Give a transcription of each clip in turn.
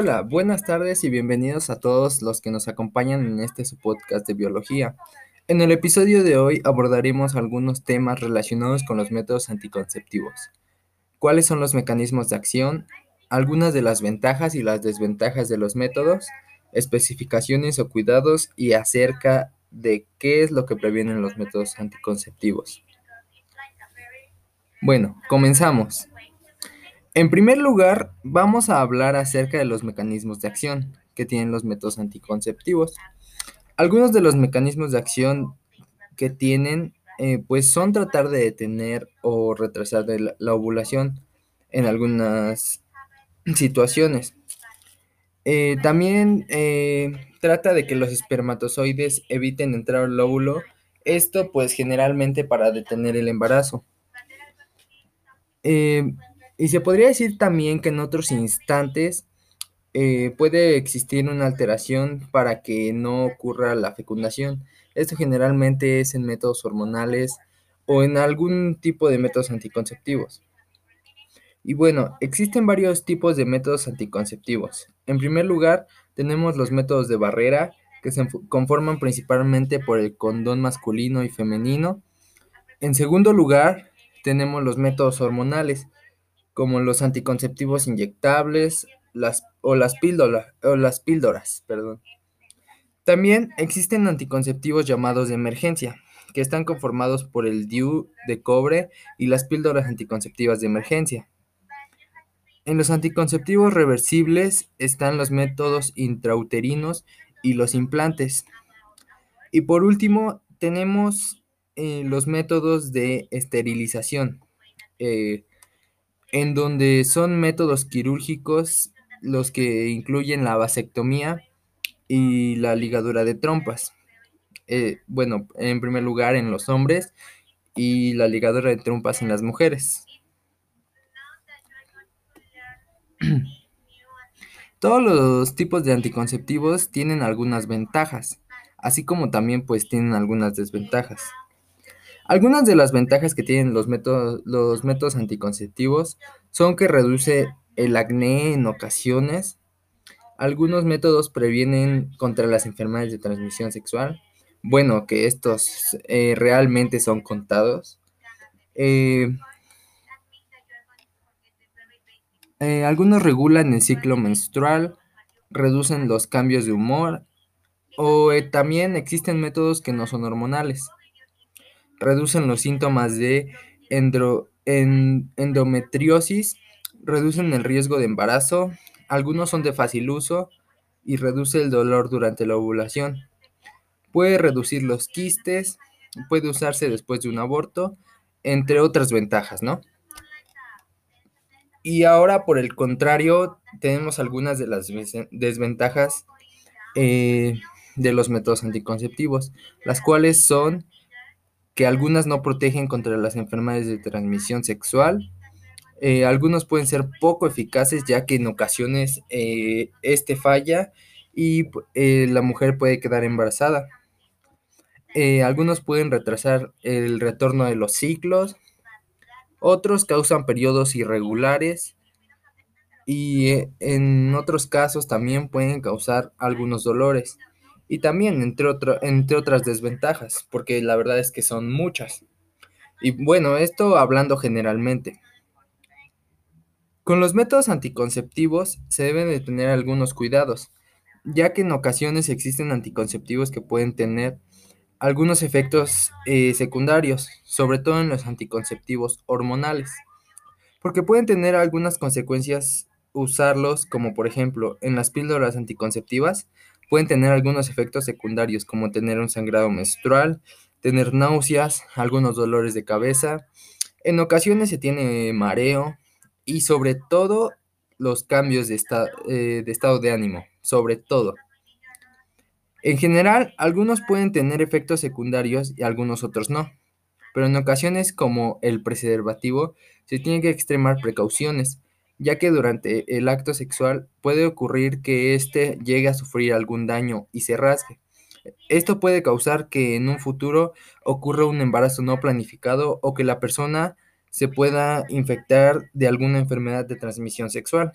Hola, buenas tardes y bienvenidos a todos los que nos acompañan en este podcast de biología. En el episodio de hoy abordaremos algunos temas relacionados con los métodos anticonceptivos. ¿Cuáles son los mecanismos de acción? Algunas de las ventajas y las desventajas de los métodos, especificaciones o cuidados y acerca de qué es lo que previenen los métodos anticonceptivos. Bueno, comenzamos. En primer lugar, vamos a hablar acerca de los mecanismos de acción que tienen los métodos anticonceptivos. Algunos de los mecanismos de acción que tienen, eh, pues son tratar de detener o retrasar la, ovulación en algunas situaciones. Eh, también eh, trata de que los espermatozoides eviten entrar al óvulo, esto pues generalmente para detener el embarazo. Y se podría decir también que en otros instantes eh, puede existir una alteración para que no ocurra la fecundación. Esto generalmente es en métodos hormonales o en algún tipo de métodos anticonceptivos. Y bueno, existen varios tipos de métodos anticonceptivos. En primer lugar, tenemos los métodos de barrera, que se conforman principalmente por el condón masculino y femenino. En segundo lugar, tenemos los métodos hormonales, como los anticonceptivos inyectables las, o, las o las píldoras. Perdón. También existen anticonceptivos llamados de emergencia, que están conformados por el DIU de cobre y las píldoras anticonceptivas de emergencia. En los anticonceptivos reversibles están los métodos intrauterinos y los implantes. Y por último, tenemos eh, los métodos de esterilización, eh, en donde son métodos quirúrgicos los que incluyen la vasectomía y la ligadura de trompas. Eh, bueno, en primer lugar en los hombres y la ligadura de trompas en las mujeres. Todos los tipos de anticonceptivos tienen algunas ventajas, así como también pues tienen algunas desventajas. Algunas de las ventajas que tienen los métodos, los métodos anticonceptivos son que reduce el acné en ocasiones. Algunos métodos previenen contra las enfermedades de transmisión sexual. Bueno, que estos eh, realmente son contados. Eh, eh, algunos regulan el ciclo menstrual, reducen los cambios de humor o también existen métodos que no son hormonales reducen los síntomas de endometriosis, reducen el riesgo de embarazo, algunos son de fácil uso y reduce el dolor durante la ovulación. Puede reducir los quistes, puede usarse después de un aborto, entre otras ventajas, ¿no? Y ahora, por el contrario, tenemos algunas de las desventajas eh, de los métodos anticonceptivos, las cuales son que algunas no protegen contra las enfermedades de transmisión sexual. Eh, algunos pueden ser poco eficaces ya que en ocasiones eh, este falla y eh, la mujer puede quedar embarazada. algunos pueden retrasar el retorno de los ciclos. Otros causan periodos irregulares y en otros casos también pueden causar algunos dolores y también entre, entre otras desventajas, porque la verdad es que son muchas. Y bueno, esto hablando generalmente. Con los métodos anticonceptivos se deben de tener algunos cuidados, ya que en ocasiones existen anticonceptivos que pueden tener algunos efectos eh, secundarios, sobre todo en los anticonceptivos hormonales, porque pueden tener algunas consecuencias usarlos, como por ejemplo en las píldoras anticonceptivas, Pueden tener algunos efectos secundarios como tener un sangrado menstrual, tener náuseas, algunos dolores de cabeza. En ocasiones se tiene mareo y sobre todo los cambios de, eh, de estado de ánimo, sobre todo. En general, algunos pueden tener efectos secundarios y algunos otros no, pero en ocasiones como el preservativo se tienen que extremar precauciones, ya que durante el acto sexual puede ocurrir que éste llegue a sufrir algún daño y se rasgue. Esto puede causar que en un futuro ocurra un embarazo no planificado o que la persona se pueda infectar de alguna enfermedad de transmisión sexual.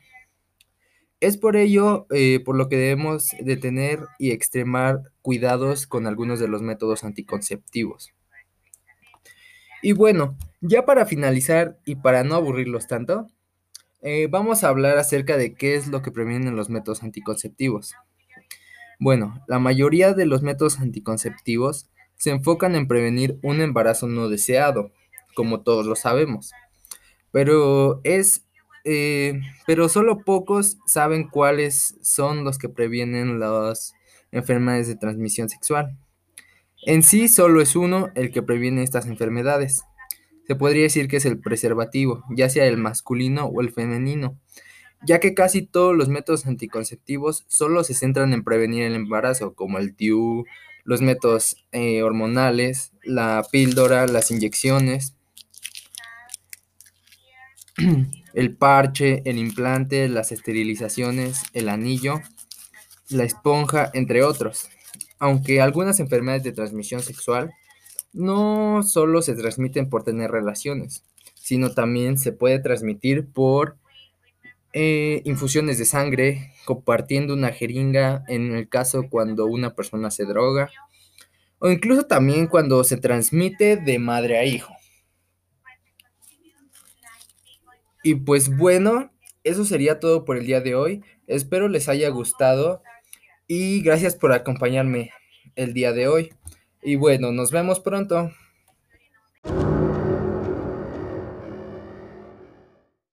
Es por ello eh, por lo que debemos de tener y extremar cuidados con algunos de los métodos anticonceptivos. Y bueno, ya para finalizar y para no aburrirlos tanto, eh, vamos a hablar acerca de qué es lo que previenen los métodos anticonceptivos. Bueno, la mayoría de los métodos anticonceptivos se enfocan en prevenir un embarazo no deseado, como todos lo sabemos. Pero es eh, pero solo pocos saben cuáles son los que previenen las enfermedades de transmisión sexual. En sí, solo es uno el que previene estas enfermedades. Se podría decir que es el preservativo, ya sea el masculino o el femenino, ya que casi todos los métodos anticonceptivos solo se centran en prevenir el embarazo, como el TIU, los métodos eh, hormonales, la píldora, las inyecciones. el parche, el implante, las esterilizaciones, el anillo, la esponja, entre otros. Aunque algunas enfermedades de transmisión sexual no solo se transmiten por tener relaciones, sino también se puede transmitir por eh, infusiones de sangre, compartiendo una jeringa en el caso cuando una persona se droga, o incluso también cuando se transmite de madre a hijo. Y pues bueno, eso sería todo por el día de hoy. Espero les haya gustado y gracias por acompañarme el día de hoy. Y bueno, nos vemos pronto.